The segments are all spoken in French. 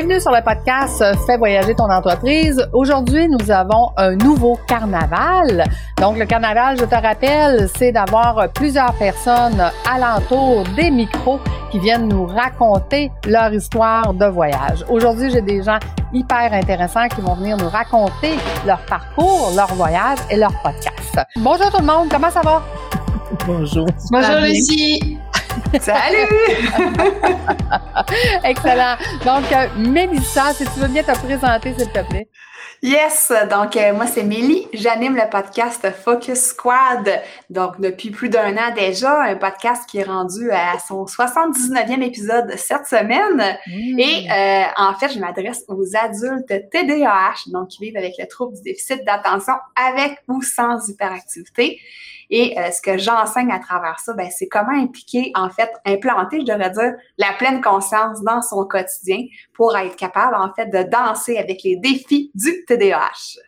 Bienvenue sur le podcast Fais voyager ton entreprise. Aujourd'hui, nous avons un nouveau carnaval. Donc, le carnaval, je te rappelle, c'est d'avoir plusieurs personnes alentour des micros qui viennent nous raconter leur histoire de voyage. Aujourd'hui, j'ai des gens hyper intéressants qui vont venir nous raconter leur parcours, leur voyage et leur podcast. Bonjour tout le monde, comment ça va? Bonjour. Bonjour Lucie. Salut! Excellent. Donc, euh, Mélissa, si tu veux bien te présenter, s'il te plaît. Yes, donc euh, moi c'est Mélie, j'anime le podcast Focus Squad, donc depuis plus d'un an déjà, un podcast qui est rendu à son 79e épisode cette semaine. Mmh. Et euh, en fait, je m'adresse aux adultes TDAH, donc qui vivent avec le trouble du déficit d'attention avec ou sans hyperactivité. Et euh, ce que j'enseigne à travers ça, ben, c'est comment impliquer, en fait, implanter, je devrais dire, la pleine conscience dans son quotidien pour être capable, en fait, de danser avec les défis du TDAH.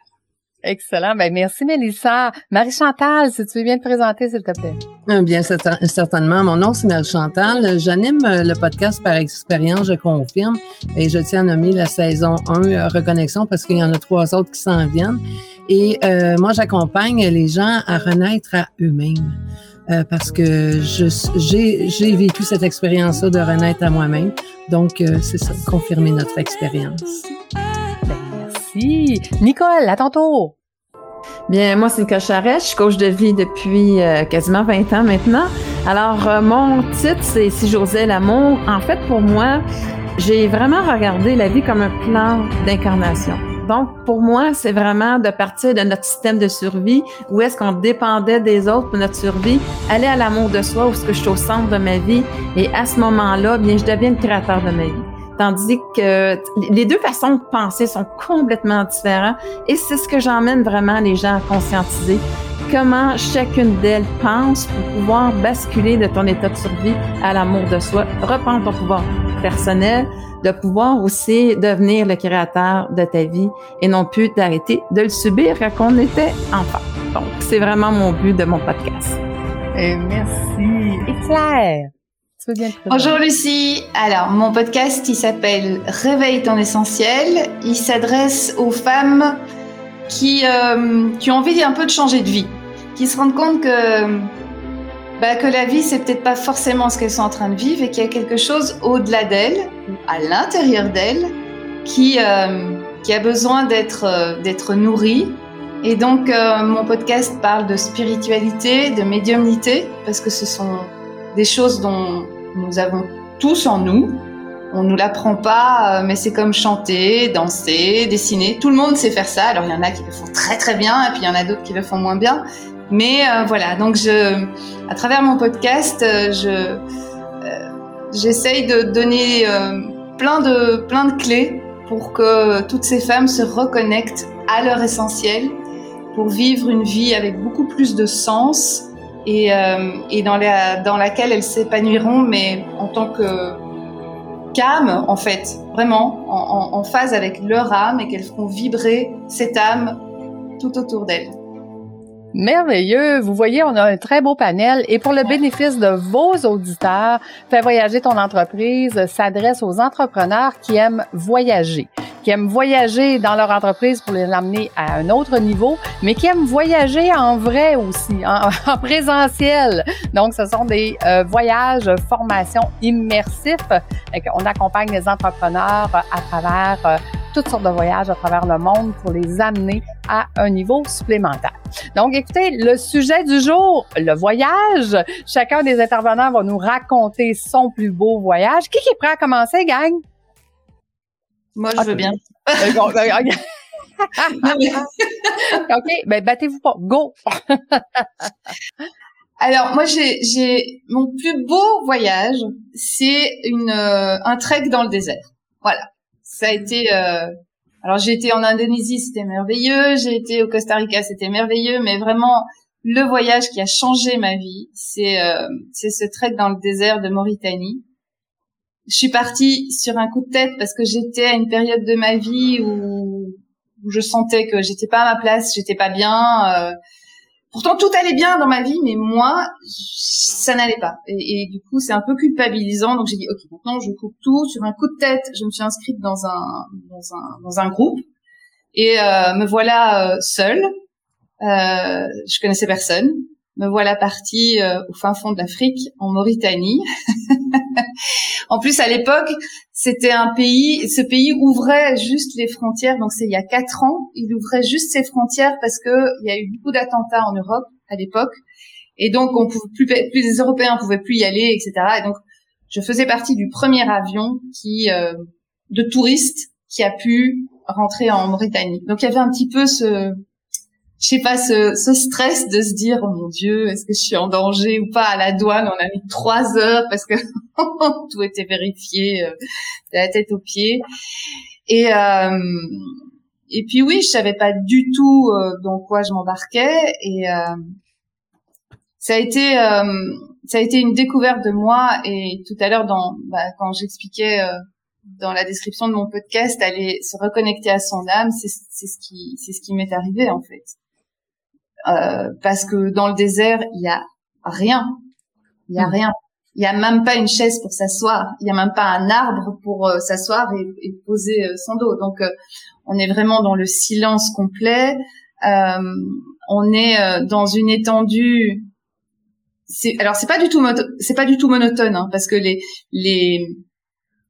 Excellent. Ben, merci, Mélissa. Marie-Chantal, si tu veux bien te présenter, s'il te plaît. Euh, bien, certainement. Mon nom, c'est Marie-Chantal. J'anime euh, le podcast par expérience, je confirme. Et je tiens à nommer la saison 1 Reconnexion parce qu'il y en a trois autres qui s'en viennent. Et euh, moi, j'accompagne les gens à renaître à eux-mêmes. Euh, parce que j'ai vécu cette expérience-là de renaître à moi-même. Donc, euh, c'est ça, confirmer notre expérience. Nicole, à tantôt. Bien, moi, c'est Nicole Charette. Je suis coach de vie depuis quasiment 20 ans maintenant. Alors, mon titre, c'est Si j'osais l'amour. En fait, pour moi, j'ai vraiment regardé la vie comme un plan d'incarnation. Donc, pour moi, c'est vraiment de partir de notre système de survie, où est-ce qu'on dépendait des autres pour notre survie, aller à l'amour de soi, où est-ce que je suis au centre de ma vie, et à ce moment-là, bien, je deviens le créateur de ma vie. Tandis que les deux façons de penser sont complètement différentes, et c'est ce que j'emmène vraiment les gens à conscientiser. Comment chacune d'elles pense pour pouvoir basculer de ton état de survie à l'amour de soi, reprendre ton pouvoir personnel, de pouvoir aussi devenir le créateur de ta vie et non plus d'arrêter de le subir quand on était enfant. Donc, c'est vraiment mon but de mon podcast. Et merci. Et Claire? Bonjour Lucie. Alors, mon podcast, il s'appelle Réveille ton essentiel. Il s'adresse aux femmes qui, euh, ont envie un peu de changer de vie, qui se rendent compte que bah, que la vie, c'est peut-être pas forcément ce qu'elles sont en train de vivre et qu'il y a quelque chose au-delà d'elles, à l'intérieur d'elles, qui, euh, a besoin d'être euh, d'être nourri. Et donc, euh, mon podcast parle de spiritualité, de médiumnité, parce que ce sont des choses dont nous avons tous en nous. On nous l'apprend pas, mais c'est comme chanter, danser, dessiner. Tout le monde sait faire ça. Alors il y en a qui le font très très bien, et puis il y en a d'autres qui le font moins bien. Mais euh, voilà, donc je, à travers mon podcast, euh, je, euh, j'essaye de donner plein de, plein de clés pour que toutes ces femmes se reconnectent à leur essentiel, pour vivre une vie avec beaucoup plus de sens et, et dans, la, dans laquelle elles s'épanouiront, mais en tant que qu'âme, en fait, vraiment, en, en phase avec leur âme et qu'elles feront vibrer cette âme tout autour d'elles. Merveilleux. Vous voyez, on a un très beau panel. Et pour le bénéfice de vos auditeurs, Fais voyager ton entreprise s'adresse aux entrepreneurs qui aiment voyager, qui aiment voyager dans leur entreprise pour les amener à un autre niveau, mais qui aiment voyager en vrai aussi, en, présentiel. Donc, ce sont des euh, voyages, formations immersifs. On accompagne les entrepreneurs à travers euh, toutes sortes de voyages à travers le monde pour les amener à un niveau supplémentaire. Donc, écoutez, le sujet du jour, le voyage. Chacun des intervenants va nous raconter son plus beau voyage. Qui, est prêt à commencer, gang? Moi, je veux bien. OK, ben battez-vous pas. Go! Alors moi j'ai mon plus beau voyage, c'est une euh, un trek dans le désert. Voilà ça a été. Euh... Alors j'ai été en Indonésie, c'était merveilleux. J'ai été au Costa Rica, c'était merveilleux. Mais vraiment, le voyage qui a changé ma vie, c'est euh, c'est ce trek dans le désert de Mauritanie. Je suis partie sur un coup de tête parce que j'étais à une période de ma vie où, où je sentais que j'étais pas à ma place, j'étais pas bien. Euh, pourtant tout allait bien dans ma vie, mais moi, ça n'allait pas. Et, du coup, c'est un peu culpabilisant. Donc j'ai dit, ok, maintenant je coupe tout. Sur un coup de tête, je me suis inscrite dans un dans un dans un groupe et euh, me voilà euh, seule. Euh, je connaissais personne. Me voilà partie euh, au fin fond de l'Afrique, en Mauritanie. en plus, à l'époque, c'était un pays, ce pays ouvrait juste les frontières. Donc c'est il y a quatre ans, il ouvrait juste ses frontières parce que il y a eu beaucoup d'attentats en Europe à l'époque, et donc on pouvait plus, les Européens pouvaient plus y aller, etc. Et donc je faisais partie du premier avion euh, de touristes qui a pu rentrer en Mauritanie. Donc il y avait un petit peu ce je sais pas, ce, ce, stress de se dire, oh mon Dieu, est-ce que je suis en danger ou pas à la douane? On a mis trois heures parce que tout était vérifié euh, de la tête aux pieds. Et euh, et puis oui, je savais pas du tout euh, dans quoi je m'embarquais et euh, ça a été ça a été une découverte de moi et tout à l'heure bah, quand j'expliquais dans la description de mon podcast, aller se reconnecter à son âme, c'est ce qui c'est ce qui m'est arrivé en fait. Euh, parce que dans le désert, il y a rien. Il y a hmm. rien. Il y a même pas une chaise pour s'asseoir. Il y a même pas un arbre pour euh, s'asseoir et, et, poser euh, son dos. Donc, on est vraiment dans le silence complet. on est dans une étendue. Alors, c'est pas du tout c'est pas du tout monotone, hein, parce que les les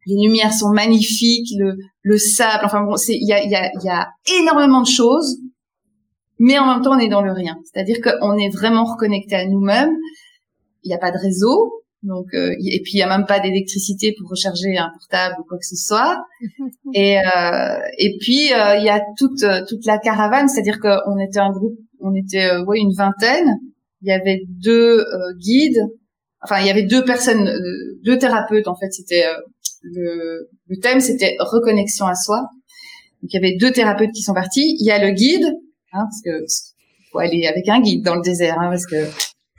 les lumières sont magnifiques, le, le sable. Enfin bon, il y a y a il y a énormément de choses mais en même temps on est dans le rien. C'est-à-dire qu'on est vraiment reconnecté à nous-mêmes. Il n'y a pas de réseau, donc euh, et puis il y a même pas d'électricité pour recharger un portable ou quoi que ce soit. et euh, et puis euh, il y a toute toute la caravane, c'est-à-dire qu'on était un groupe, on était ouais une vingtaine. Il y avait deux guides, enfin il y avait deux personnes, deux thérapeutes en fait. C'était le, le thème, c'était reconnexion à soi. Donc il y avait deux thérapeutes qui sont partis. Il y a le guide Hein, parce que faut aller avec un guide dans le désert, hein, parce que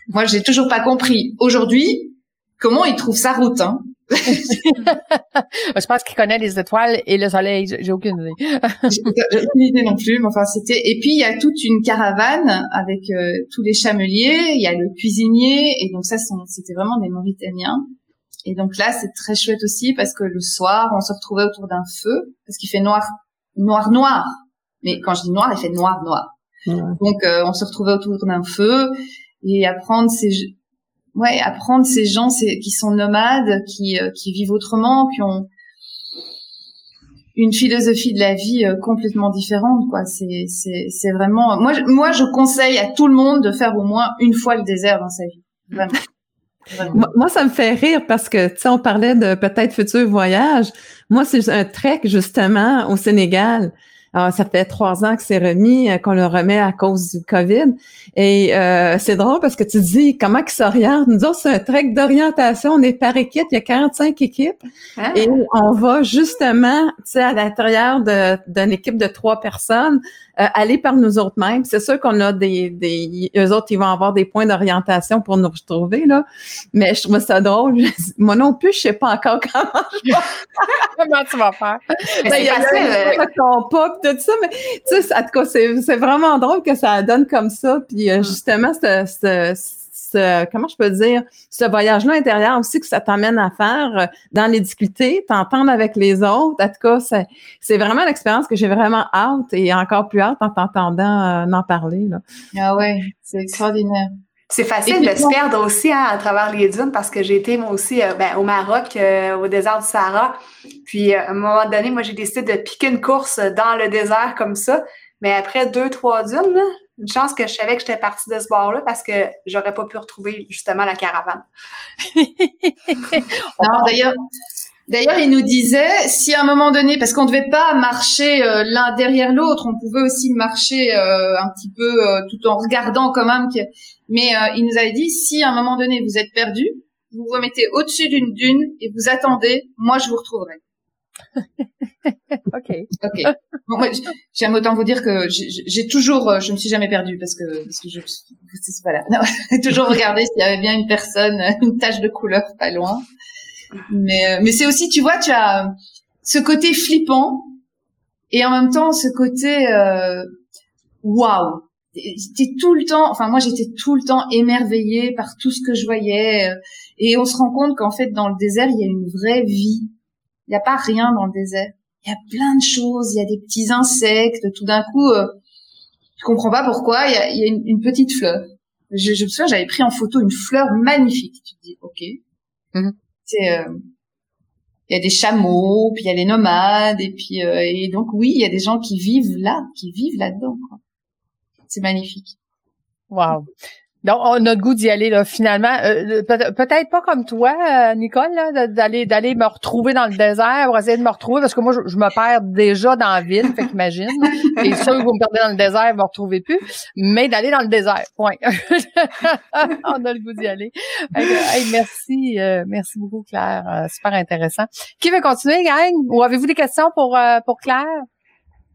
moi j'ai toujours pas compris aujourd'hui comment il trouve sa route. Hein. je pense qu'il connaît les étoiles et le soleil. J'ai aucune idée. j'ai aucune idée non plus. Mais enfin, c'était. Et puis il y a toute une caravane avec euh, tous les chameliers. Il y a le cuisinier et donc ça, c'était vraiment des Mauritaniens. Et donc là, c'est très chouette aussi parce que le soir, on se retrouvait autour d'un feu parce qu'il fait noir, noir, noir. Mais quand je dis noir, il fait noir, noir. Donc, euh, on se retrouvait autour d'un feu et apprendre ces, ouais, apprendre ces gens qui sont nomades, qui, euh, qui vivent autrement, qui ont une philosophie de la vie euh, complètement différente, quoi. C'est, c'est, c'est vraiment. Moi, moi, je conseille à tout le monde de faire au moins une fois le désert dans sa vie. Vraiment. Moi, ça me fait rire parce que, tu sais, on parlait de peut-être futur voyage. Moi, c'est un trek, justement, au Sénégal. Alors, ça fait trois ans que c'est remis, euh, qu'on le remet à cause du COVID. Et euh, c'est drôle parce que tu dis comment ils s'orientent. Nous autres, c'est un trek d'orientation. On est par équipe, il y a 45 équipes. Ah. Et on va justement, tu sais, à l'intérieur d'une équipe de trois personnes, euh, aller par nous autres mêmes. C'est sûr qu'on a des, des, eux autres, ils vont avoir des points d'orientation pour nous retrouver là. Mais je trouve ça drôle. Moi non plus, je sais pas encore comment je vais. comment tu vas faire? Ben, il y a euh, pas tout ça, mais tu sais, en tout cas, c'est vraiment drôle que ça donne comme ça. Puis euh, mm. justement, c'est comment je peux dire, ce voyage-là intérieur aussi que ça t'amène à faire euh, dans les difficultés, t'entendre avec les autres. En tout cas, c'est vraiment l'expérience que j'ai vraiment hâte et encore plus hâte en t'entendant euh, en parler. Là. Ah ouais, c'est extraordinaire. C'est facile de se perdre aussi hein, à travers les dunes parce que j'ai été moi aussi euh, ben, au Maroc, au désert du Sahara. Puis à un moment donné, moi j'ai décidé de piquer une course dans le désert comme ça. Mais après deux, trois dunes, une chance que je savais que j'étais partie de ce bord-là parce que j'aurais pas pu retrouver justement la caravane. d'ailleurs, d'ailleurs, il nous disait si à un moment donné, parce qu'on devait pas marcher euh, l'un derrière l'autre, on pouvait aussi marcher euh, un petit peu euh, tout en regardant quand même. Mais il nous avait dit si à un moment donné vous êtes perdu, vous vous mettez au-dessus d'une dune et vous attendez, moi je vous retrouverai. ok. Ok. Bon, j'aime autant vous dire que j'ai toujours, euh, je me suis jamais perdue parce que, parce que je, voilà, j'ai toujours regardé s'il y avait bien une personne, une tache de couleur pas loin. Mais, euh, mais c'est aussi, tu vois, tu as ce côté flippant et en même temps ce côté euh, waouh. J'étais tout le temps, enfin moi j'étais tout le temps émerveillée par tout ce que je voyais. euh, Et on se rend compte qu'en fait dans le désert il y a une vraie vie. Il n'y a pas rien dans le désert. Il y a plein de choses. Il y a des petits insectes. Tout d'un coup, euh, je comprends pas pourquoi. Il y a, il y a une, une petite fleur. Je, je me souviens, j'avais pris en photo une fleur magnifique. Tu te dis, ok. Mhm. C'est euh, il y a des chameaux, puis il y a les nomades, et puis euh, et donc oui, il y a des gens qui vivent là, qui vivent là-dedans. C'est magnifique. Wow. Donc, on a le goût d'y aller, là, finalement. Euh, peut- peut-être pas comme toi, euh, Nicole, d'aller d'aller me retrouver dans le désert pour essayer de me retrouver, parce que moi, je, me perds déjà dans la ville, fait qu'imagine. Et ceux que vous me perdez dans le désert, vous me retrouvez plus. Mais d'aller dans le désert, point. on a le goût d'y aller. Hey, merci, euh, merci beaucoup, Claire. Super intéressant. Qui veut continuer, gang? Ou avez-vous des questions pour, pour Claire?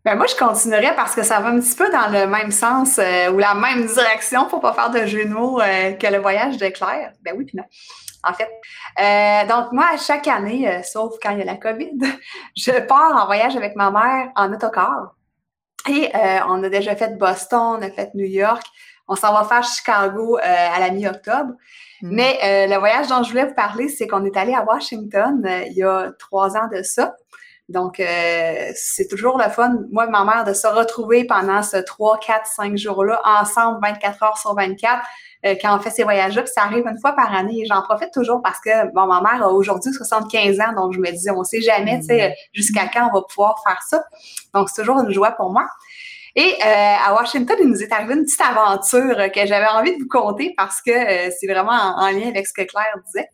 Ben moi, je continuerais parce que ça va un petit peu dans le même sens euh, ou la même direction pour pas faire de jeu de mots euh, que le voyage de Claire. Ben oui, puis non. En fait. Euh, donc, moi, à chaque année, sauf quand il y a la COVID, je pars en voyage avec ma mère en autocar. Et on a déjà fait Boston, on a fait New York. On s'en va faire Chicago à la mi-octobre. Mm. Mais le voyage dont je voulais vous parler, c'est qu'on est allé à Washington il y a trois ans de ça. Donc, euh, c'est toujours le fun, moi et ma mère, de se retrouver pendant ce 3, 4, 5 jours-là, ensemble, 24 heures sur 24, euh, quand on fait ces voyages-là. Puis ça arrive une fois par année et j'en profite toujours parce que, bon, ma mère a aujourd'hui 75 ans, donc je me dis, on sait jamais, tu sais, jusqu'à quand on va pouvoir faire ça. Donc, c'est toujours une joie pour moi. Et euh, à Washington, il nous est arrivé une petite aventure euh, que j'avais envie de vous conter parce que c'est vraiment en, en lien avec ce que Claire disait.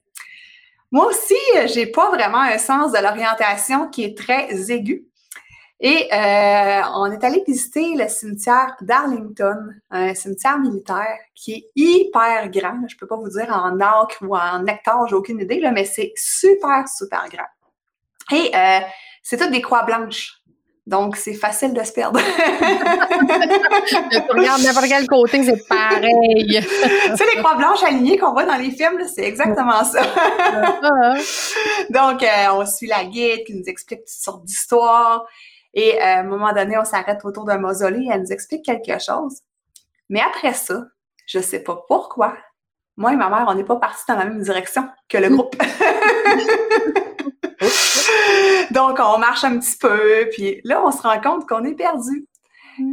Moi aussi, euh, j'ai pas vraiment un sens de l'orientation qui est très aigu. Et euh, on est allé visiter le cimetière d'Arlington, un cimetière militaire qui est hyper grand. Je peux pas vous dire en acre ou en hectare, j'ai aucune idée, là, mais c'est super, super grand. Et euh, c'est toutes des croix blanches. Donc, c'est facile de se perdre. Tu regardes n'importe quel côté, c'est pareil. tu sais, les croix blanches alignées qu'on voit dans les films, c'est exactement ça. Ah, Donc, euh, on suit la guide qui nous explique toutes sortes d'histoires. Et euh, à un moment donné, on s'arrête autour d'un mausolée et elle nous explique quelque chose. Mais après ça, je sais pas pourquoi, moi et ma mère, on n'est pas partis dans la même direction que le groupe. Donc, on marche un petit peu, puis là, on se rend compte qu'on est perdu.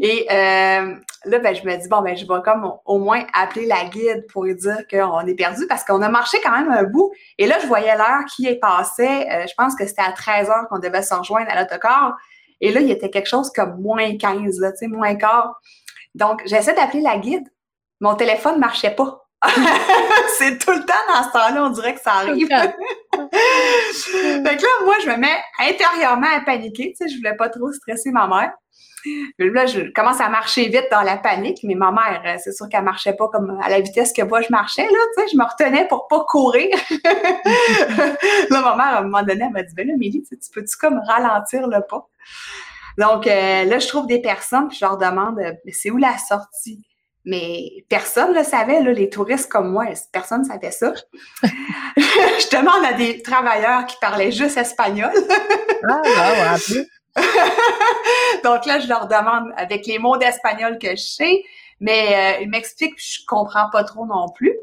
Et euh, là, ben, je me dis, bon, ben, je vais comme au moins appeler la guide pour lui dire qu'on est perdu parce qu'on a marché quand même un bout. Et là, je voyais l'heure qui est passée. Euh, je pense que c'était à 13 heures qu'on devait se rejoindre à l'autocar. Et là, il était quelque chose comme moins 15, là, tu sais, moins quart. Donc, j'essaie d'appeler la guide. Mon téléphone ne marchait pas. c'est tout le temps dans ce temps-là, on dirait que ça arrive. fait que là, moi, je me mets intérieurement à paniquer. Tu sais, je voulais pas trop stresser ma mère. Là, je commence à marcher vite dans la panique, mais ma mère, euh, c'est sûr qu'elle marchait pas comme à la vitesse que moi je marchais, là, tu sais, je me retenais pour pas courir. là, ma mère, à un moment donné, elle m'a dit, ben là, Mélie, tu sais, tu peux-tu comme ralentir le pas? Donc, euh, là, je trouve des personnes, puis je leur demande, Mais c'est où la sortie? Mais personne ne le savait, là, les touristes comme moi, personne ne savait ça. je demande à des travailleurs qui parlaient juste espagnol. Ah, ouais. Donc là, je leur demande avec les mots d'espagnol que je sais, mais euh, ils m'expliquent, je comprends pas trop non plus.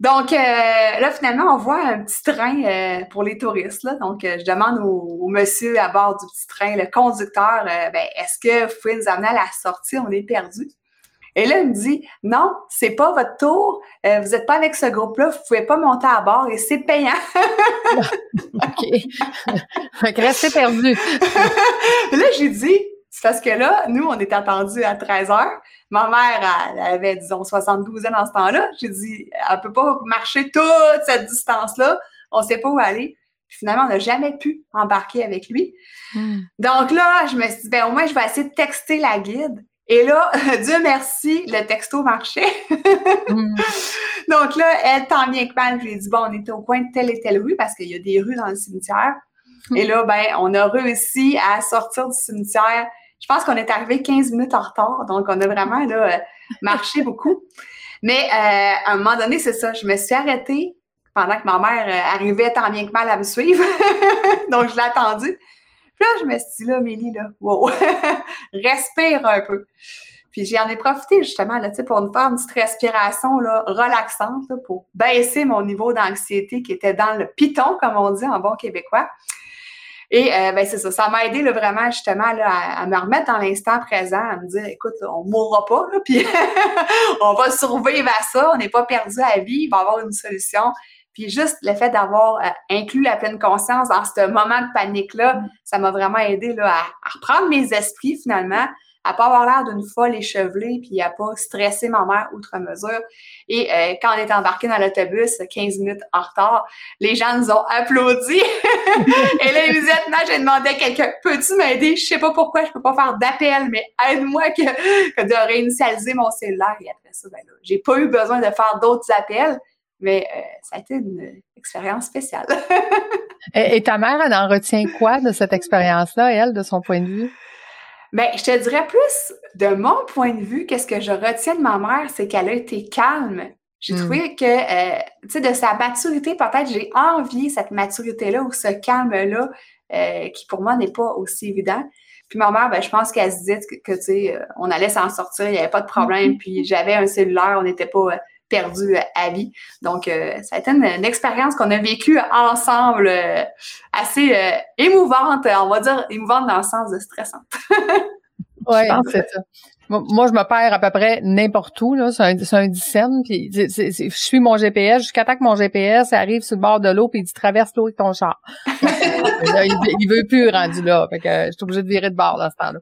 Donc euh, là, finalement, on voit un petit train euh, pour les touristes. Là. Donc, je demande au, au monsieur à bord du petit train, le conducteur, ben, est-ce que vous pouvez nous amener à la sortie? On est perdu. Et là, il me dit, non, c'est pas votre tour. Euh, vous n'êtes pas avec ce groupe-là. Vous pouvez pas monter à bord et c'est payant. OK. fait que restez perdu. là, j'ai dit, c'est parce que là, nous, on est attendus à 13 heures. Ma mère, elle, avait, disons, 72 ans dans ce temps-là. J'ai dit, elle peut pas marcher toute cette distance-là. On sait pas où aller. Puis finalement, on n'a jamais pu embarquer avec lui. Donc là, je me suis dit, ben au moins, je vais essayer de texter la guide. Et là, Dieu merci, le texto marchait. Mm. Donc là, elle, tant bien que mal, je lui ai dit, bon, on était au coin de telle et telle rue parce qu'il y a des rues dans le cimetière. Et là, ben, on a réussi à sortir du cimetière. Je pense qu'on est arrivé 15 minutes en retard. Donc, on a vraiment là, euh, marché beaucoup. Mais euh, à un moment donné, c'est ça. Je me suis arrêtée pendant que ma mère euh, arrivait tant bien que mal à me suivre. donc, je l'ai attendue. Puis là, je me suis dit, là, Mélie, là, wow, respire un peu. Puis j'en ai profité justement là, pour me faire une petite respiration là, relaxante pour baisser mon niveau d'anxiété qui était dans le piton, comme on dit en bon québécois. Et euh, ben, c'est ça, ça m'a aidé là, vraiment justement là, à, me remettre dans l'instant présent, à me dire, écoute, on ne mourra pas, là, puis on va survivre à ça, on n'est pas perdu à vie, il va y avoir une solution. Puis juste le fait d'avoir euh, inclus la pleine conscience dans ce moment de panique-là, ça m'a vraiment aidé là, à, reprendre mes esprits finalement, à pas avoir l'air d'une folle échevelée, puis à pas stresser ma mère outre mesure. Et euh, quand on est embarqué dans l'autobus, 15 minutes en retard, les gens nous ont applaudi. et là, ils disaient, non, j'ai demandé à quelqu'un, peux-tu m'aider? Je sais pas pourquoi, je peux pas faire d'appel, mais aide-moi que, que, de réinitialiser mon cellulaire. Et après ça, ben là, j'ai pas eu besoin de faire d'autres appels, mais euh, ça a été une expérience spéciale. et, et, ta mère, elle en retient quoi de cette expérience-là, elle, de son point de vue? Ben, je te dirais plus de mon point de vue, qu'est-ce que je retiens de ma mère, c'est qu'elle a été calme. J'ai hmm. trouvé que, euh, tu sais, de sa maturité, peut-être j'ai envie cette maturité-là ou ce calme-là, euh, qui pour moi n'est pas aussi évident. Puis ma mère, ben, je pense qu'elle se disait que, tu sais, on allait s'en sortir, il n'y avait pas de problème. Hmm. Puis j'avais un cellulaire, on n'était pas perdu à vie. Donc, euh, ça a été une, expérience qu'on a vécue ensemble euh, assez euh, émouvante, on va dire émouvante dans le sens de stressante. oui, c'est ça. Moi, je me perds à peu près n'importe où. Là. C'est un, c'est un discerne. Puis je suis mon GPS jusqu'à temps que mon GPS arrive sur le bord de l'eau puis il dit traverse l'eau avec ton char. il, veut plus rendu là. Fait que je suis obligée de virer de bord dans ce temps-là.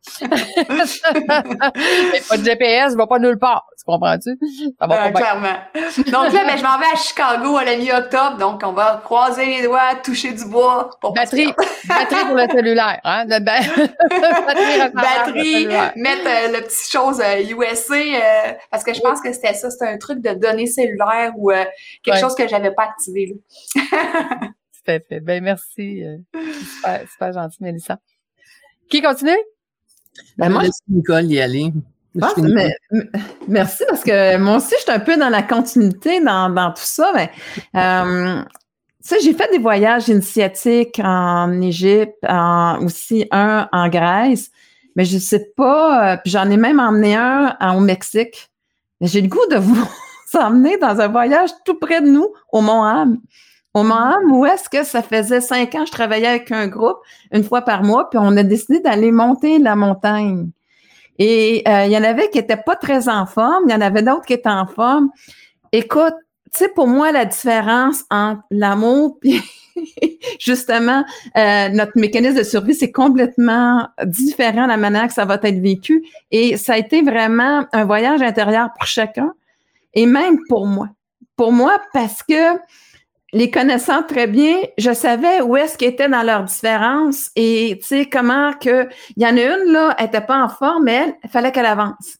pas de GPS, il va pas nulle part. Tu comprends-tu? Ça va pas clairement. Donc là, ben, je m'en vais à Chicago à la mi-octobre. Donc, on va croiser les doigts, toucher du bois. Pour batterie, batterie pour le cellulaire. Hein? batterie, batterie mettre euh, le petit chose USA, euh, euh, parce que je pense que c'était ça, c'était un truc de données cellulaires ou euh, quelque chose que j'avais pas activé. Tout à fait. Ben merci. Super, super gentil, Mélissa. Qui continue? Ben moi, je Nicole y aller. merci parce que moi aussi, je suis un peu dans la continuité dans, dans tout ça. Mais, euh, j'ai fait des voyages initiatiques en Égypte, en, aussi un en Grèce mais je sais pas. Euh, puis j'en ai même emmené un au Mexique. Mais j'ai le goût de vous emmener dans un voyage tout près de nous, au Mont Ham. Au Mont Ham, où est-ce que ça faisait cinq ans, je travaillais avec un groupe une fois par mois, puis on a décidé d'aller monter la montagne. Et euh, il y en avait qui étaient pas très en forme, il y en avait d'autres qui étaient en forme. Écoute, tu sais, pour moi, la différence entre l'amour puis justement, euh, notre mécanisme de survie, c'est complètement différent la manière que ça va être vécu. Et ça a été vraiment un voyage intérieur pour chacun et même pour moi. Pour moi, parce que les connaissant très bien, je savais où est-ce qu'ils étaient dans leurs différences et tu sais comment que il y en a une là, elle était pas en forme, mais elle, il fallait qu'elle avance.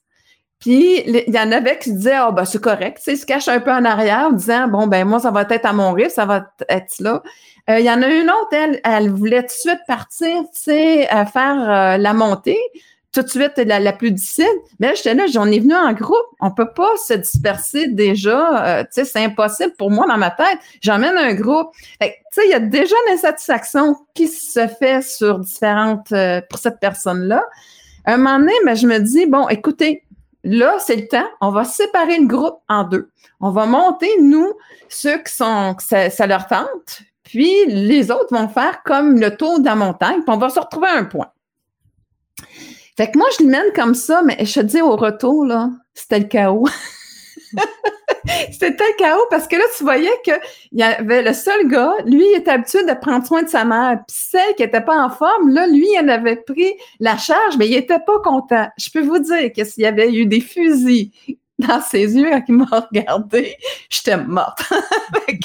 Puis il y en avait qui disaient oh, ben c'est correct, tu sais, se cache un peu en arrière en disant bon ben moi ça va être à mon rythme, ça va être là. Euh, il y en a une autre, elle, elle voulait tout de suite partir, tu sais, faire euh, la montée, tout de suite la, la plus difficile. Mais là, j'étais là, j'en ai venu en groupe. On peut pas se disperser déjà. Euh, tu sais, c'est impossible pour moi dans ma tête. J'emmène un groupe. Tu sais, il y a déjà une insatisfaction qui se fait sur différentes pour cette personne-là. Un moment donné, ben, je me dis bon, écoutez, là, c'est le temps. On va séparer le groupe en deux. On va monter, nous, ceux qui sont, que ça, leur tente, puis les autres vont faire comme le tour de la montagne, puis on va se retrouver à un point. Fait que moi, je le mène comme ça, mais je te dis au retour, là, c'était le chaos. c'était le chaos parce que là, tu voyais qu'il y le seul gars, lui, il était habitué de prendre soin de sa mère. Puis celle qui n'était pas en forme, là, lui, il en avait pris la charge, mais il était pas content. Je peux vous dire que s'il y avait eu des fusils dans ses yeux quand il m'a regardé, j'étais morte.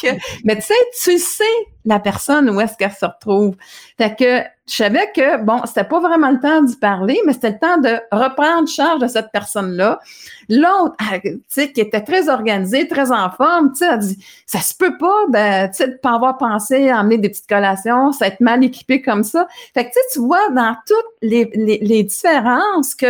mais tu sais, tu sais la personne où est-ce qu'elle se retrouve. Fait que je savais que, bon, c'était pas vraiment le temps d'y parler, mais c'était le temps de reprendre charge de cette personne-là. L'autre, tu sais, qui était très organisée, très en forme, tu sais, a dit, ça se peut pas de, tu sais, de pas avoir pensé à emmener des petites collations, ça être mal équipé comme ça. Fait que, tu tu vois dans toutes les différences que,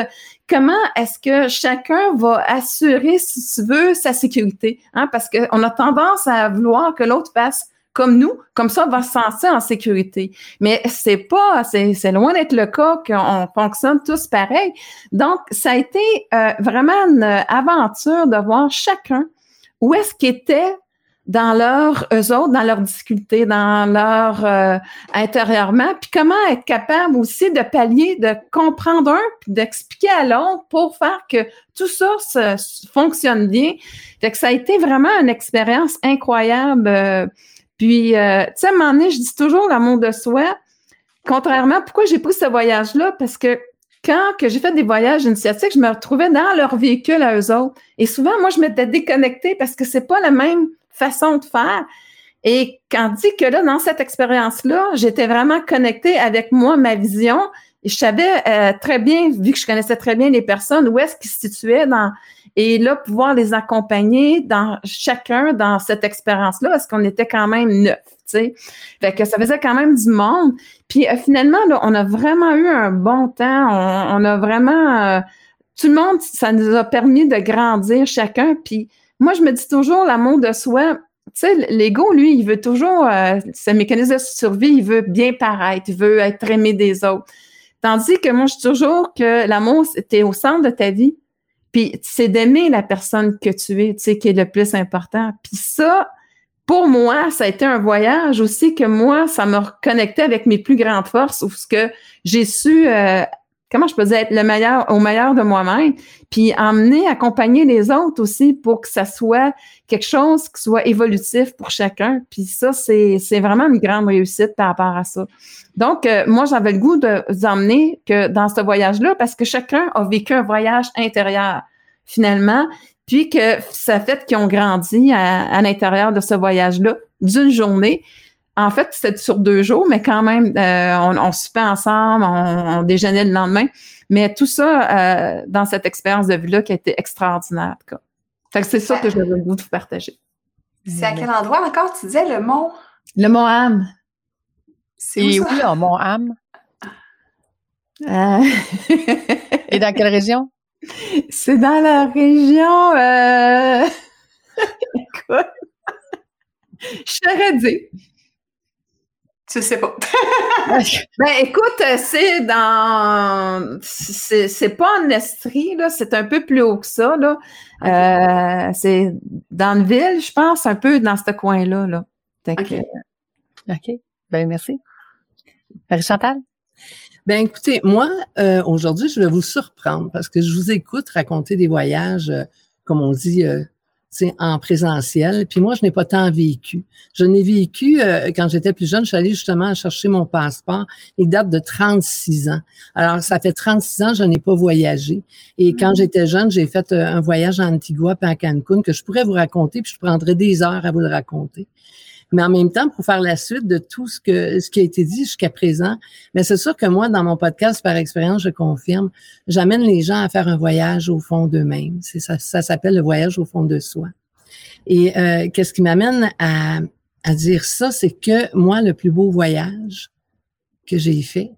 comment est-ce que chacun va assurer, si tu veux, sa sécurité, hein, parce qu'on a tendance à vouloir que l'autre fasse comme nous. Comme ça, on va se sentir en sécurité. Mais c'est pas, c'est loin d'être le cas qu'on fonctionne tous pareil. Donc, ça a été euh, vraiment une aventure de voir chacun où est-ce qu'il était dans leur eux autres, dans leurs difficultés, dans leur euh, intérieurement, puis comment être capable aussi de pallier, de comprendre un, puis d'expliquer à l'autre pour faire que tout ça fonctionne bien. Fait que ça a été vraiment une expérience incroyable. Euh, puis, euh, tu sais, à un moment donné, je dis toujours l'amour de soi. Contrairement, pourquoi j'ai pris ce voyage-là? Parce que quand que j'ai fait des voyages initiatiques, je me retrouvais dans leur véhicule à eux autres. Et souvent, moi, je m'étais déconnectée parce que c'est pas la même façon de faire. Et quand dit que là, dans cette expérience-là, j'étais vraiment connectée avec moi, ma vision, et je savais euh, très bien, vu que je connaissais très bien les personnes, où est-ce qu'ils se situaient dans, et là, pouvoir les accompagner dans chacun dans cette expérience-là, parce qu'on était quand même neuf, tu sais. Fait que ça faisait quand même du monde. Puis euh, finalement, là, on a vraiment eu un bon temps. On, a vraiment, euh, tout le monde, ça nous a permis de grandir chacun. Puis moi, je me dis toujours l'amour de soi. Tu sais, l'ego, lui, il veut toujours, euh, ce mécanisme de survie, il veut bien paraître, il veut être aimé des autres. Tandis que moi, je dis toujours que l'amour, c'était au centre de ta vie. Puis c'est d'aimer la personne que tu es, tu sais, qui est le plus important. Puis ça, pour moi, ça a été un voyage aussi que moi, ça m'a reconnecté avec mes plus grandes forces, ou ce que j'ai su euh, comment je peux être le meilleur au meilleur de moi-même, puis emmener, accompagner les autres aussi pour que ça soit quelque chose qui soit évolutif pour chacun. Puis ça, c'est, c'est vraiment une grande réussite par rapport à ça. Donc, euh, moi, j'avais le goût de vous emmener que dans ce voyage-là, parce que chacun a vécu un voyage intérieur, finalement, puis que ça fait qu'ils ont grandi à, à l'intérieur de ce voyage-là d'une journée. En fait, c'était sur deux jours, mais quand même, euh, on, on soupait ensemble, on, déjeunait le lendemain. Mais tout ça euh, dans cette expérience de vie-là qui a été extraordinaire. En Fait que c'est ça que j'avais le goût de vous partager. C'est à quel endroit encore tu disais le mont? Le mont Ham. C'est où, oui, le mont Ham. Euh. Et dans quelle région? C'est dans la région. Euh... Écoute, je t'aurais dit. Tu sais pas. ben écoute, c'est dans c'est pas en Estrie, là, c'est un peu plus haut que ça. Là. Euh, c'est dans le ville, je pense, un peu dans ce coin-là. Là. OK. OK. Ben merci. Marie-Chantal? Ben écoutez, moi, euh, aujourd'hui, je vais vous surprendre parce que je vous écoute raconter des voyages, euh, comme on dit, en présentiel. Puis moi, je n'ai pas tant vécu. Je n'ai vécu, euh, quand j'étais plus jeune, je suis allée justement chercher mon passeport. Il date de 36 ans. Alors, ça fait 36 ans, je n'ai pas voyagé. Et quand mm. j'étais jeune, j'ai fait euh, un voyage à Antigua puis à Cancun que je pourrais vous raconter, puis je prendrais des heures à vous le raconter. Mais en même temps, pour faire la suite de tout ce que ce qui a été dit jusqu'à présent, mais c'est sûr que moi, dans mon podcast par expérience, je confirme, j'amène les gens à faire un voyage au fond d'eux-mêmes. Ça s'appelle le voyage au fond de soi. Et euh, qu'est-ce qui m'amène à, à dire ça, c'est que moi, le plus beau voyage que j'ai fait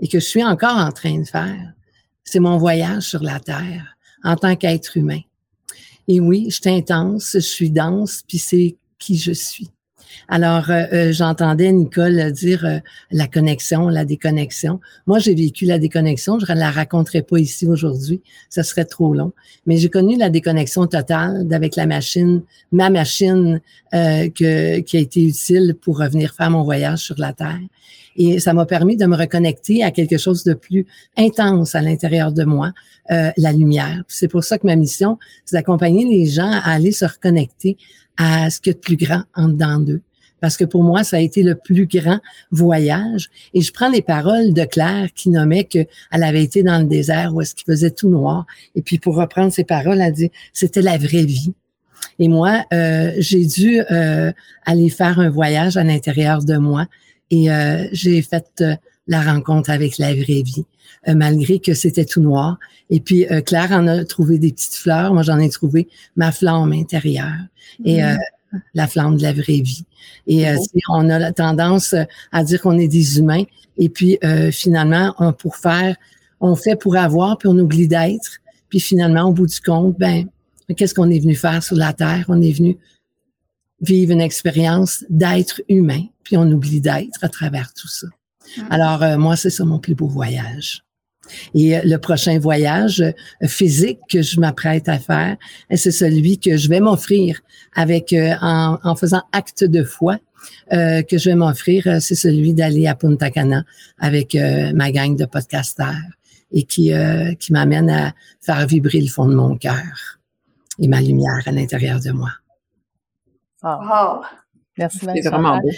et que je suis encore en train de faire, c'est mon voyage sur la Terre en tant qu'être humain. Et oui, je suis intense, je suis dense, puis c'est qui je suis. Alors, euh, euh, j'entendais Nicole dire euh, la connexion, la déconnexion. Moi, j'ai vécu la déconnexion. Je ne la raconterai pas ici aujourd'hui. Ça serait trop long. Mais j'ai connu la déconnexion totale avec la machine, ma machine que, qui a été utile pour revenir faire mon voyage sur la Terre. Et ça m'a permis de me reconnecter à quelque chose de plus intense à l'intérieur de moi, la lumière. C'est pour ça que ma mission, c'est d'accompagner les gens à aller se reconnecter à ce qu'il y a de plus grand en dedans d'eux. Parce que pour moi, ça a été le plus grand voyage. Et je prends les paroles de Claire qui nommait qu'elle avait été dans le désert où est-ce qu'il faisait tout noir. Et puis pour reprendre ses paroles, elle dit c'était la vraie vie. Et moi, euh, j'ai dû euh, aller faire un voyage à l'intérieur de moi et euh, j'ai fait euh, la rencontre avec la vraie vie, euh, malgré que c'était tout noir. Et puis Claire en a trouvé des petites fleurs, moi j'en ai trouvé ma flamme intérieure. Et mm-hmm la flamme de la vraie vie. Et euh, on a la tendance à dire qu'on est des humains, et puis euh, finalement, on, pour faire, on fait pour avoir, puis on oublie d'être. Puis finalement, au bout du compte, ben, qu'est-ce qu'on est venu faire sur la terre? On est venu vivre une expérience d'être humain, puis on oublie d'être à travers tout ça. Mm. Alors, euh, moi, c'est ça mon plus beau voyage. Et euh, le prochain voyage euh, physique que je m'apprête à faire, c'est celui que je vais m'offrir avec en, en, faisant acte de foi. que je vais m'offrir, c'est celui d'aller à Punta Cana avec ma gang de podcasteurs et qui, qui m'amène à faire vibrer le fond de mon cœur et ma lumière à l'intérieur de moi. Oh. Merci, C'est vraiment beau.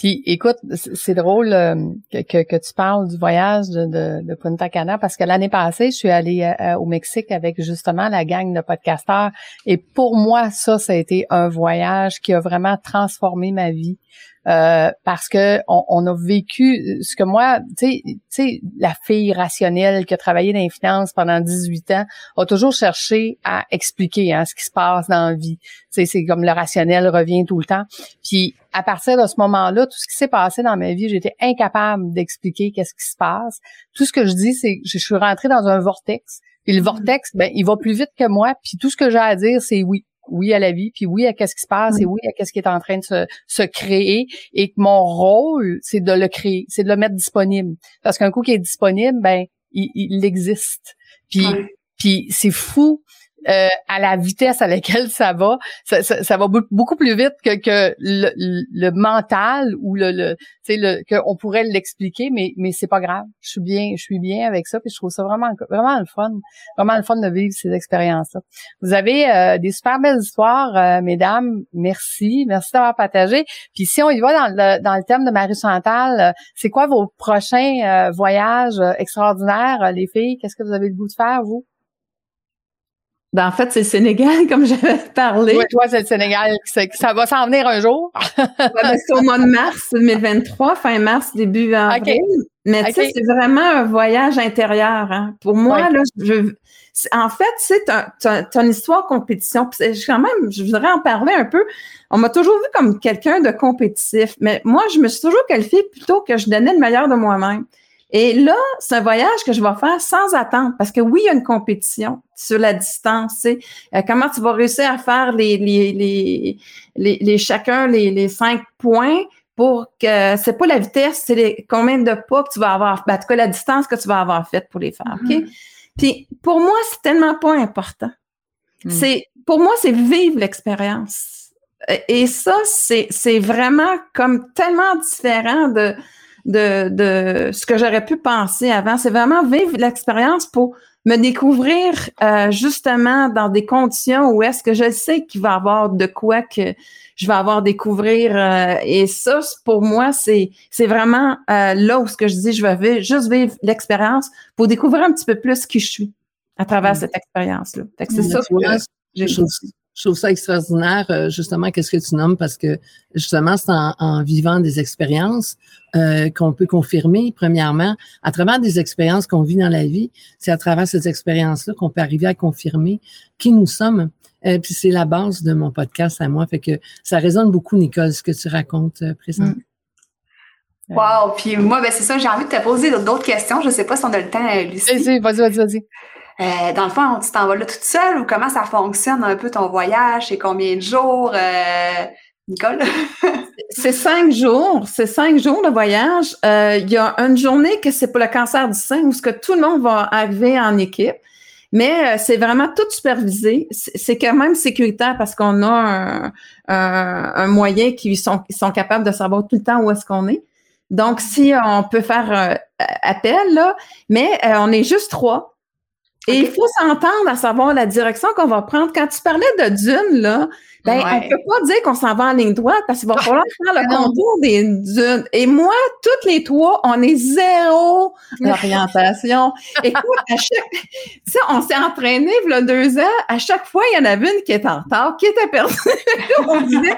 Puis écoute, c'est drôle euh, que, tu parles du voyage de, Punta Cana parce que l'année passée, je suis allée euh, au Mexique avec justement la gang de podcasteurs et pour moi, ça, ça a été un voyage qui a vraiment transformé ma vie. Euh, parce que on, a vécu ce que moi, tu sais, la fille rationnelle qui a travaillé dans les finances pendant 18 ans a toujours cherché à expliquer hein, ce qui se passe dans la vie. Tu c'est comme le rationnel revient tout le temps. Puis à partir de ce moment-là, tout ce qui s'est passé dans ma vie, j'étais incapable d'expliquer qu'est-ce qui se passe. Tout ce que je dis, c'est que je suis rentrée dans un vortex. Puis le mm-hmm. vortex, ben, il va plus vite que moi. Puis tout ce que j'ai à dire, c'est oui oui à la vie, puis oui à qu'est-ce qui se passe et oui à qu'est-ce qui est en train de se, se créer et que mon rôle, c'est de le créer, c'est de le mettre disponible. Parce qu'un coup qui est disponible, ben, il, il existe. Puis, puis c'est fou euh, à la vitesse à laquelle ça va, ça, ça, va beaucoup plus vite que, que le, le, mental ou le, le tu sais le pourrait l'expliquer, mais mais c'est pas grave. Je suis bien, je suis bien avec ça, puis je trouve ça vraiment vraiment le fun, vraiment le fun de vivre ces expériences-là. Vous avez euh, des super belles histoires, euh, mesdames. Merci, merci d'avoir partagé. Puis si on y va dans le dans le thème de Marie Chantal, c'est quoi vos prochains voyages extraordinaires, les filles? Qu'est-ce que vous avez le goût de faire vous? Ben, en fait, c'est le Sénégal, comme j'avais parlé. Oui, toi, c'est le Sénégal. Ça va s'en venir un jour. Ben, c'est au mois de mars 2023, fin mars, début avril. Mais tu sais, c'est vraiment un voyage intérieur. Hein. Pour moi, là, je, en fait, c'est ton, histoire compétition. quand même, je voudrais en parler un peu. On m'a toujours vu comme quelqu'un de compétitif, mais moi, je me suis toujours qualifiée plutôt que je donnais le meilleur de moi-même. Et là, c'est un voyage que je vais faire sans attendre parce que oui, il y a une compétition sur la distance. Tu sais, euh, comment tu vas réussir à faire les, les, les, les, les chacun les, les cinq points pour que c'est pas la vitesse, c'est les, combien de pas que tu vas avoir, ben, en tout cas la distance que tu vas avoir faite pour les faire. OK? Mm-hmm. Puis pour moi, c'est tellement pas important. Mm. C'est pour moi, c'est vivre l'expérience. Et ça, c'est, c'est vraiment comme tellement différent de de, de ce que j'aurais pu penser avant. C'est vraiment vivre l'expérience pour me découvrir euh, justement dans des conditions où est-ce que je sais qu'il va y avoir de quoi que je vais avoir découvrir. Euh, et ça, pour moi, c'est c'est vraiment euh, là où ce que je dis, je vais vivre, juste vivre l'expérience pour découvrir un petit peu plus qui je suis à travers mm. cette expérience-là. C'est ça que j'ai je trouve ça extraordinaire, euh, justement, qu'est-ce que tu nommes, parce que justement, c'est en, vivant des expériences euh, qu'on peut confirmer, premièrement, à travers des expériences qu'on vit dans la vie, c'est à travers ces expériences-là qu'on peut arriver à confirmer qui nous sommes. Euh, puis c'est la base de mon podcast à moi, fait que ça résonne beaucoup, Nicole, ce que tu racontes euh, présentement. Mm. Wow! Puis moi, ben c'est ça, j'ai envie de te poser d'autres questions. Je ne sais pas si on a le temps, Lucie. Vas-y, vas-y, vas-y, vas-y. Euh, dans le fond, tu t'en vas là toute seule ou comment ça fonctionne un peu ton voyage? C'est combien de jours? Euh, Nicole? c'est cinq jours. C'est cinq jours de voyage. Euh, il y a une journée que c'est pour le cancer du sein où ce que tout le monde va arriver en équipe. Mais c'est vraiment tout supervisé. C'est quand même sécuritaire parce qu'on a un, moyen qui sont, sont capables de savoir tout le temps où est-ce qu'on est. Donc, si on peut faire appel, là, mais on est juste trois. Et il faut s'entendre à savoir la direction qu'on va prendre. Quand tu parlais de dunes, là, ben, on peut pas dire qu'on s'en va en ligne droite parce qu'il va falloir faire le contour des dunes. Et moi, toutes les trois, on est zéro orientation. Écoute, à chaque, tu sais, on s'est entraîné, il y a deux ans, à chaque fois, il y en avait une qui était en retard, qui était perdue. on disait,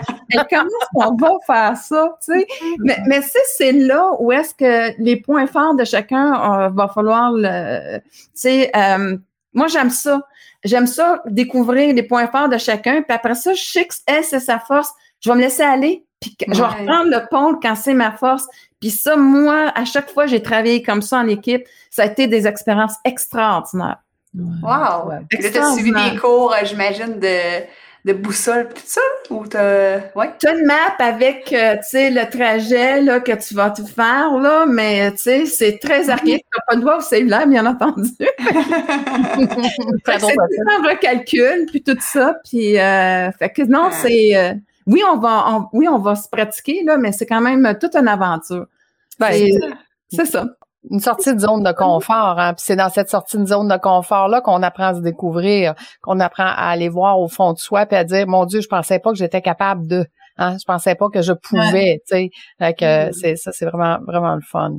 comment est-ce qu'on va faire ça, tu sais? Mais, mais c'est là où est-ce que les points forts de chacun euh, va falloir le, tu sais, euh, moi, j'aime ça. J'aime ça, découvrir les points forts de chacun. Puis après ça, je sais que c'est sa force. Je vais me laisser aller. Puis je vais reprendre le pôle quand c'est ma force. Puis ça, moi, à chaque fois, j'ai travaillé comme ça en équipe. Ça a été des expériences extraordinaires. Wow! Tu as suivi des cours, euh, j'imagine, de, de boussole, tout ça? Ou t'as, ouais? T'as une map avec, euh, tu sais, le trajet, là, que tu vas te faire, là, mais, tu sais, c'est très archaïque. T'as pas de doigt au cellulaire, bien entendu. c'est un recalcul, puis tout ça, puis, euh, fait que non, c'est, euh, oui, on va, oui, on va se pratiquer, là, mais c'est quand même toute une aventure. Ben, c'est ça une sortie de zone de confort. Hein? Puis c'est dans cette sortie de zone de confort-là qu'on apprend à se découvrir, qu'on apprend à aller voir au fond de soi puis à dire Mon Dieu, je pensais pas que j'étais capable de. Hein? Je pensais pas que je pouvais. Tu sais, que mm. c'est ça, c'est vraiment, vraiment le fun.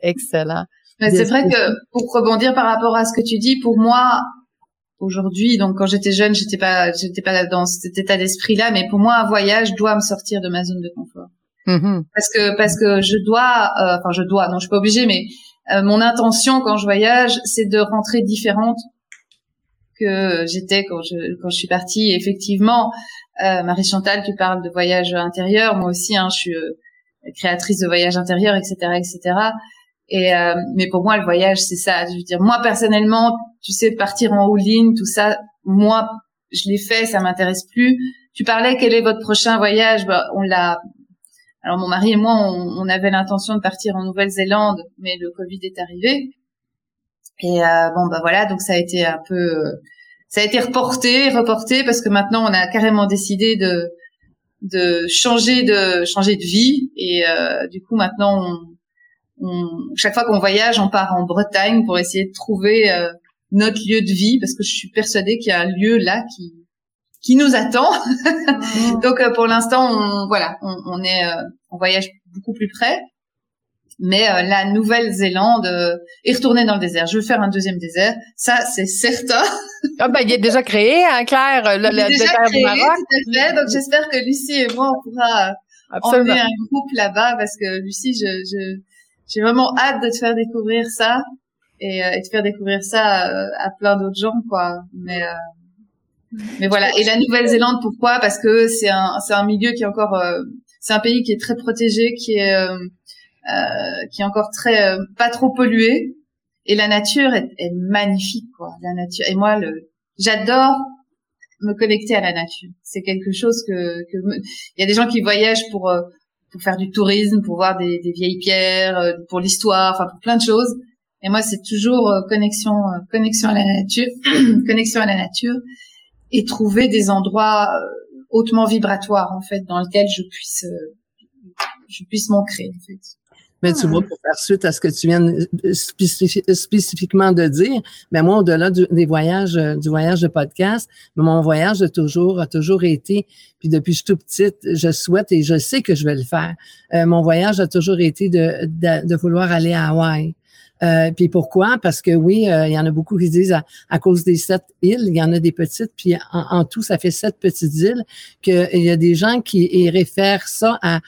excellent. Mais c'est vrai que pour rebondir par rapport à ce que tu dis, pour moi, aujourd'hui, donc quand j'étais jeune, j'étais pas, j'étais pas dans cet état d'esprit-là, mais pour moi, un voyage doit me sortir de ma zone de confort. Mm-hmm. Parce que parce que je dois, euh, enfin je dois, non je suis pas obligée, mais euh, mon intention quand je voyage, c'est de rentrer différente que j'étais quand je quand je suis partie. effectivement, euh, Marie Chantal, tu parles de voyage intérieur, moi aussi, hein, je suis créatrice de voyage intérieur, etc., etc. Et mais pour moi, le voyage, c'est ça. Je veux dire, moi personnellement, tu sais, partir en all tout ça, moi, je l'ai fait, ça m'intéresse plus. Tu parlais, quel est votre prochain voyage? Bah, On l'a alors mon mari et moi, on, avait l'intention de partir en Nouvelle-Zélande, mais le Covid est arrivé. Et euh, bon bah voilà, donc ça a été un peu, euh, ça a été reporté, reporté parce que maintenant on a carrément décidé de de changer de changer de vie et euh, du coup maintenant on, chaque fois qu'on voyage, on part en Bretagne pour essayer de trouver notre lieu de vie parce que je suis persuadée qu'il y a un lieu là qui qui nous attend. Mm. Donc euh, pour l'instant, on, voilà, on, on est, euh, on voyage beaucoup plus près. Mais euh, la Nouvelle-Zélande est retournée dans le désert. Je veux faire un deuxième désert, ça c'est certain. ah ben il est déjà créé, hein, Claire, le, il est déjà créé, Tout à fait. Donc j'espère que Lucie et moi on pourra Absolument. emmener un groupe là-bas parce que Lucie, je, je j'ai vraiment hâte de te faire découvrir ça et, et de faire découvrir ça à plein d'autres gens, quoi. Mais mais voilà. Et la Nouvelle-Zélande, pourquoi? Parce que c'est un, c'est un milieu qui est encore, euh, c'est un pays qui est très protégé, qui est, euh, euh qui est encore très euh, pas trop pollué. Et la nature est, est, magnifique, quoi. La nature. Et moi, le, j'adore me connecter à la nature. C'est quelque chose que, que il y a des gens qui voyagent pour pour faire du tourisme, pour voir des, des vieilles pierres, pour l'histoire, enfin pour plein de choses. Et moi, c'est toujours connexion, connexion à la nature, connexion à la nature et trouver des endroits euh, hautement vibratoires en fait dans lesquels je puisse euh, je puisse m'ancrer en fait. Mais tu vois, pour faire suite à ce que tu viens spécifiquement de dire, mais moi, au-delà des voyages, euh, du voyage de podcast, mon voyage de toujours a toujours été, puis depuis que je suis tout petite, je souhaite et je sais que je vais le faire. mon voyage a toujours été de, de, de vouloir aller à Hawaï. Euh, puis pourquoi? Parce que oui, euh, il y en a beaucoup qui disent à, cause des sept îles, il y en a des petites, puis en, tout, ça fait sept petites îles, qu'il y a des gens qui réfèrent ça à,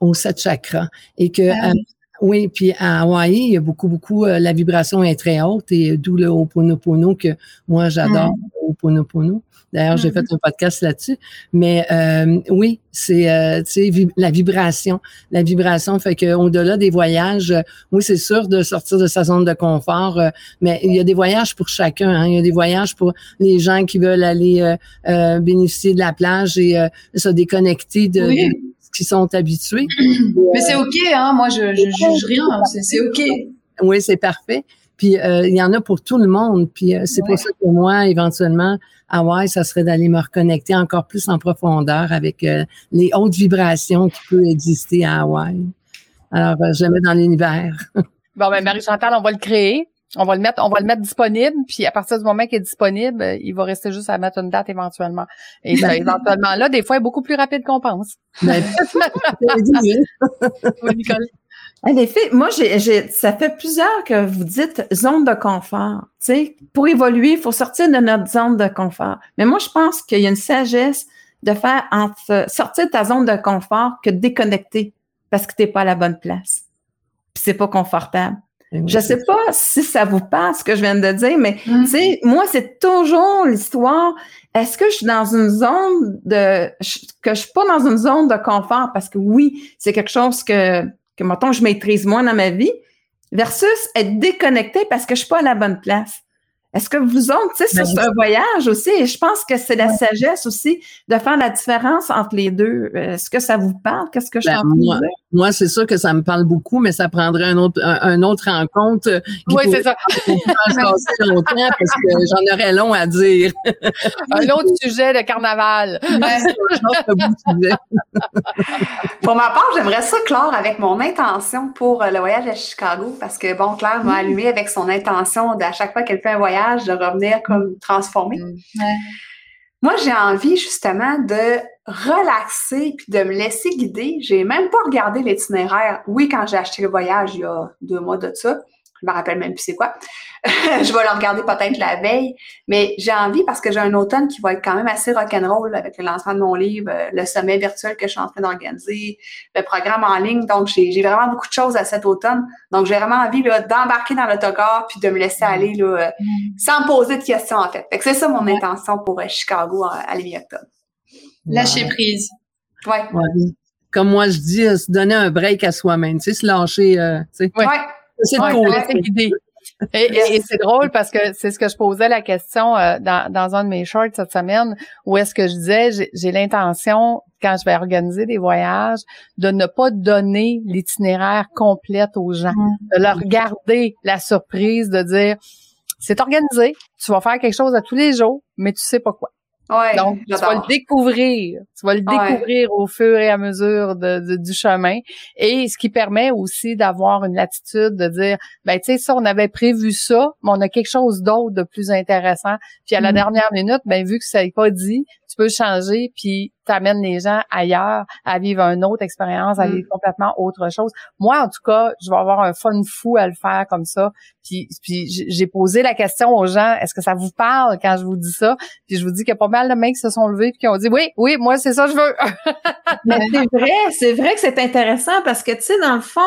aux sept chakras. Et que ah euh, oui, puis à Hawaï, il y a beaucoup, beaucoup, la vibration est très haute et d'où le Ho'oponopono que moi j'adore, mm. Ho'oponopono. D'ailleurs, j'ai fait mm-hmm. un podcast là-dessus. Mais euh, oui, c'est euh, la vibration. La vibration fait qu'au-delà des voyages, euh, oui, c'est sûr de sortir de sa zone de confort, euh, mais il y a des voyages pour chacun. Hein. Il y a des voyages pour les gens qui veulent aller bénéficier de la plage et se déconnecter de, ce qui sont habitués. mais c'est OK, hein. Moi, je, je juge rien. C'est OK. Oui, c'est parfait. Puis il y en a pour tout le monde. Puis c'est pour ça que moi, éventuellement, Hawaï, ça serait d'aller me reconnecter encore plus en profondeur avec euh, les hautes vibrations qui peuvent exister à Hawaï. Alors, euh, je mets dans l'univers. bon, ben Marie-Chantal, on va le créer. On va le mettre, on va le mettre disponible, puis à partir du moment qu'il est disponible, il va rester juste à mettre une date éventuellement. Et ben, éventuellement là, des fois, il est beaucoup plus rapide qu'on pense. Ben, En effet, moi, j'ai, ça fait plusieurs que vous dites zone de confort. Tu sais, pour évoluer, il faut sortir de notre zone de confort. Mais moi, je pense qu'il y a une sagesse de faire entre sortir de ta zone de confort que de déconnecter parce que tu n'es pas à la bonne place. Puis c'est pas confortable. je sais pas si ça vous passe ce que je viens de dire, mais mm. tu sais, moi, c'est toujours l'histoire. Est-ce que je suis dans une zone de que je suis pas dans une zone de confort? Parce que oui, c'est quelque chose que que, mettons, je maîtrise moins dans ma vie, versus être déconnecté parce que je suis pas à la bonne place. Est-ce que vous autres, tu sais, Ben, c'est un voyage aussi, et je pense que c'est la sagesse aussi de faire la différence entre les deux. Est-ce que ça vous parle? Qu'est-ce que je Ben, moi, moi, c'est sûr que ça me parle beaucoup, mais ça prendrait un autre, un, un autre rencontre. euh, Oui, c'est ça. longtemps parce que j'en aurais long à dire. Un autre sujet de carnaval. Pour ma part, j'aimerais ça clore avec mon intention pour euh, le voyage à Chicago parce que, bon, Claire m'a allumé avec son intention d'à chaque fois qu'elle fait un voyage, de revenir comme transformée. Moi, j'ai envie justement de relaxer puis de me laisser guider. J'ai même pas regardé l'itinéraire. Oui, quand j'ai acheté le voyage il y a deux mois de ça, je me rappelle même plus c'est quoi. je vais le regarder peut-être la veille, mais j'ai envie parce que j'ai un automne qui va être quand même assez rock'n'roll avec le lancement de mon livre, euh, le sommet virtuel que je suis en train d'organiser, le programme en ligne. Donc, j'ai vraiment beaucoup de choses à cet automne. Donc, j'ai vraiment envie là, d'embarquer dans l'autocar puis de me laisser aller là, euh, sans me poser de questions, en fait. Fait que c'est ça mon intention pour euh, Chicago à, à la mi-octobre. Lâcher prise. Ouais. Ouais. Comme moi, je dis, euh, se donner un break à soi-même, tu sais, se lâcher, euh, tu sais, Ouais. Ouais. c'est Ouais, de côté. Et, et- et c'est drôle parce que c'est ce que je posais la question euh, dans, dans un de mes shorts cette semaine où est-ce que je disais j'ai- j'ai l'intention quand je vais organiser des voyages de ne pas donner l'itinéraire complète aux gens, de leur garder la surprise de dire c'est organisé, tu vas faire quelque chose à tous les jours, mais tu sais pas quoi. Ouais. Donc, tu vas le découvrir. Tu vas le Ouais. découvrir au fur et à mesure de, de- du chemin. Et ce qui permet aussi d'avoir une latitude de dire, ben, tu sais, ça, on avait prévu ça, mais on a quelque chose d'autre de plus intéressant. Puis à la Mm. dernière minute, ben, vu que ça n'est pas dit, tu peux changer, puis t'amènes les gens ailleurs à vivre une autre expérience, à Mm. vivre complètement autre chose. Moi, en tout cas, je vais avoir un fun fou à le faire comme ça. Puis, puis j'ai posé la question aux gens, est-ce que ça vous parle quand je vous dis ça? Puis je vous dis qu'il y a pas mal de mecs qui se sont levés puis qui ont dit oui, oui, moi c'est ça que je veux. Mais c'est vrai, c'est vrai que c'est intéressant parce que, tu sais, dans le fond,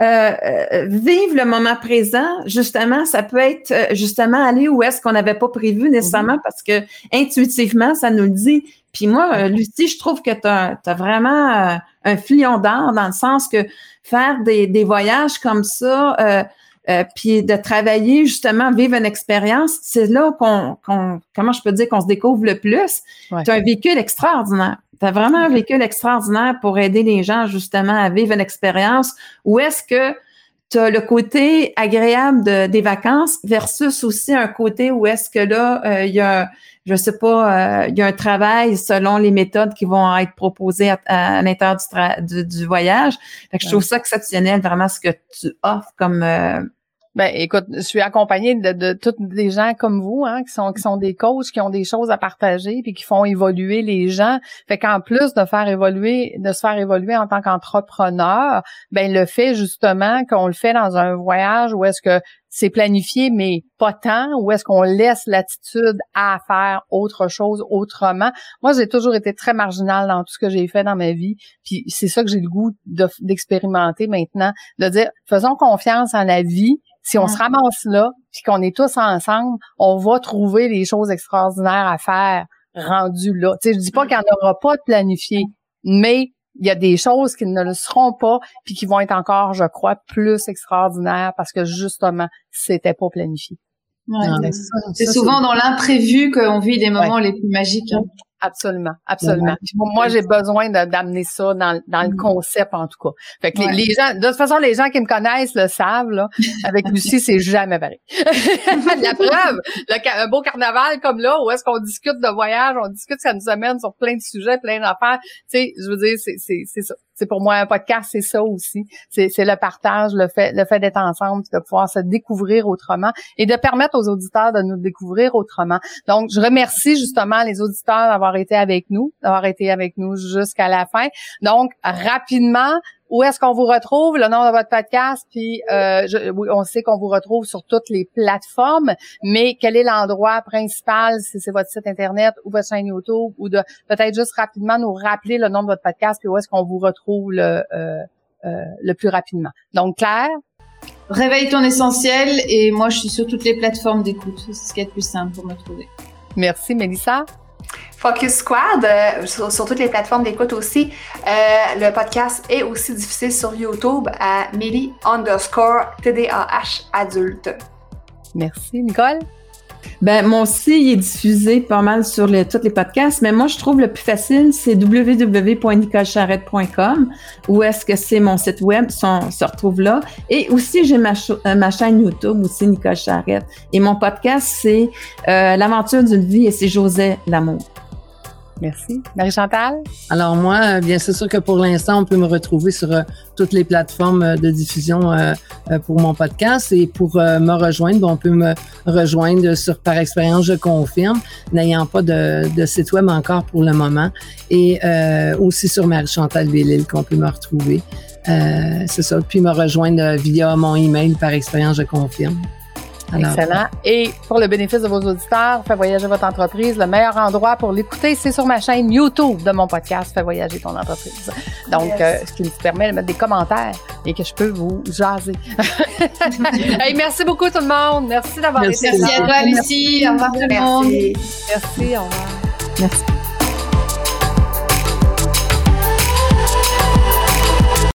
euh, euh, vivre le moment présent, justement, ça peut être euh, justement aller où est-ce qu'on n'avait pas prévu nécessairement parce que intuitivement, ça nous le dit. Puis moi, euh, Lucie, je trouve que tu as, vraiment euh, un filion d'art dans le sens que faire des, des voyages comme ça, euh, euh, puis de travailler justement, vivre une expérience, c'est là qu'on, qu'on, comment je peux dire, qu'on se découvre le plus. Ouais. Tu as un véhicule extraordinaire. Tu as vraiment un véhicule extraordinaire pour aider les gens justement à vivre une expérience où est-ce que tu as le côté agréable de, des vacances versus aussi un côté où est-ce que là, euh, il y a, je sais pas, euh, il y a un travail selon les méthodes qui vont être proposées à, à, à l'intérieur du, du, du voyage. Fait que je trouve ça exceptionnel, vraiment, ce que tu offres comme... Ben, écoute, je suis accompagnée de, de tous des gens comme vous, hein, qui sont qui sont des coachs, qui ont des choses à partager, puis qui font évoluer les gens. Fait qu'en plus de faire évoluer, de se faire évoluer en tant qu'entrepreneur, ben le fait justement qu'on le fait dans un voyage où est-ce que c'est planifié, mais pas tant, où est-ce qu'on laisse l'attitude à faire autre chose autrement? Moi, j'ai toujours été très marginale dans tout ce que j'ai fait dans ma vie, puis c'est ça que j'ai le goût de- d'expérimenter maintenant, de dire faisons confiance en la vie. Si on se ramasse là, puis qu'on est tous ensemble, on va trouver des choses extraordinaires à faire rendues là. Tu sais, je dis pas qu'il n'y en aura pas de planifié, mais il y a des choses qui ne le seront pas, puis qui vont être encore, je crois, plus extraordinaires parce que justement, c'était pas planifié. Ouais. Non, C'est- souvent dans l'imprévu qu'on vit les moments les plus magiques. hein. Absolument, absolument. Pour moi, j'ai besoin d'amener ça dans, dans le concept, en tout cas. Fait que les- Ouais. les, gens, de toute façon, les gens qui me connaissent le savent, là. Avec Lucie, c'est jamais pareil. La preuve, le un beau carnaval comme là, où est-ce qu'on discute de voyage, on discute, ça nous amène sur plein de sujets, plein d'affaires. Tu sais, je veux dire, c'est, c'est, c'est ça. C'est pour moi un podcast, c'est ça aussi. C'est, le partage, le fait, d'être ensemble, de pouvoir se découvrir autrement et de permettre aux auditeurs de nous découvrir autrement. Donc, je remercie justement les auditeurs d'avoir été avec nous, d'avoir été avec nous jusqu'à la fin. Donc, rapidement, où est-ce qu'on vous retrouve, le nom de votre podcast, puis euh, je- oui, on sait qu'on vous retrouve sur toutes les plateformes, mais quel est l'endroit principal, si c'est votre site internet ou votre chaîne YouTube, ou de peut-être juste rapidement nous rappeler le nom de votre podcast, puis où est-ce qu'on vous retrouve le, euh, euh, le plus rapidement. Donc, Claire, Réveille ton essentiel et moi je suis sur toutes les plateformes d'écoute. C'est ce qui est le plus simple pour me trouver. merci, Mélissa. Focus Squad, euh, sur, toutes les plateformes d'écoute aussi. Euh, le podcast est aussi diffusé sur YouTube à Millie underscore TDAH adulte. Merci, Nicole. Ben, aussi, il est diffusé pas mal sur les, tous les podcasts, mais moi, je trouve le plus facile, c'est www.nicolecharrette.com, où est-ce que c'est mon site web, son, se retrouve là. Et aussi, j'ai ma, euh, ma chaîne YouTube, aussi Nicole Charrette. Et mon podcast, c'est euh, L'aventure d'une vie, et c'est José Lamour. Merci. Marie-Chantal? Alors moi, euh, bien c'est sûr que pour l'instant, on peut me retrouver sur euh, toutes les plateformes euh, de diffusion pour mon podcast et pour me rejoindre, on peut me rejoindre sur Par expérience, je confirme, n'ayant pas de, site web encore pour le moment et aussi sur Marie-Chantal Villil qu'on peut me retrouver. c'est ça, puis me rejoindre via mon email Par expérience, je confirme. Excellent. Et pour le bénéfice de vos auditeurs, Fais voyager votre entreprise. Le meilleur endroit pour l'écouter, c'est sur ma chaîne YouTube de mon podcast Fais voyager ton entreprise. Donc, euh, ce qui me permet de mettre des commentaires et que je peux vous jaser. hey, merci beaucoup tout le monde. Merci d'avoir été là. Merci à toi, Lucie. Au revoir tout le monde. Merci, au revoir. Merci.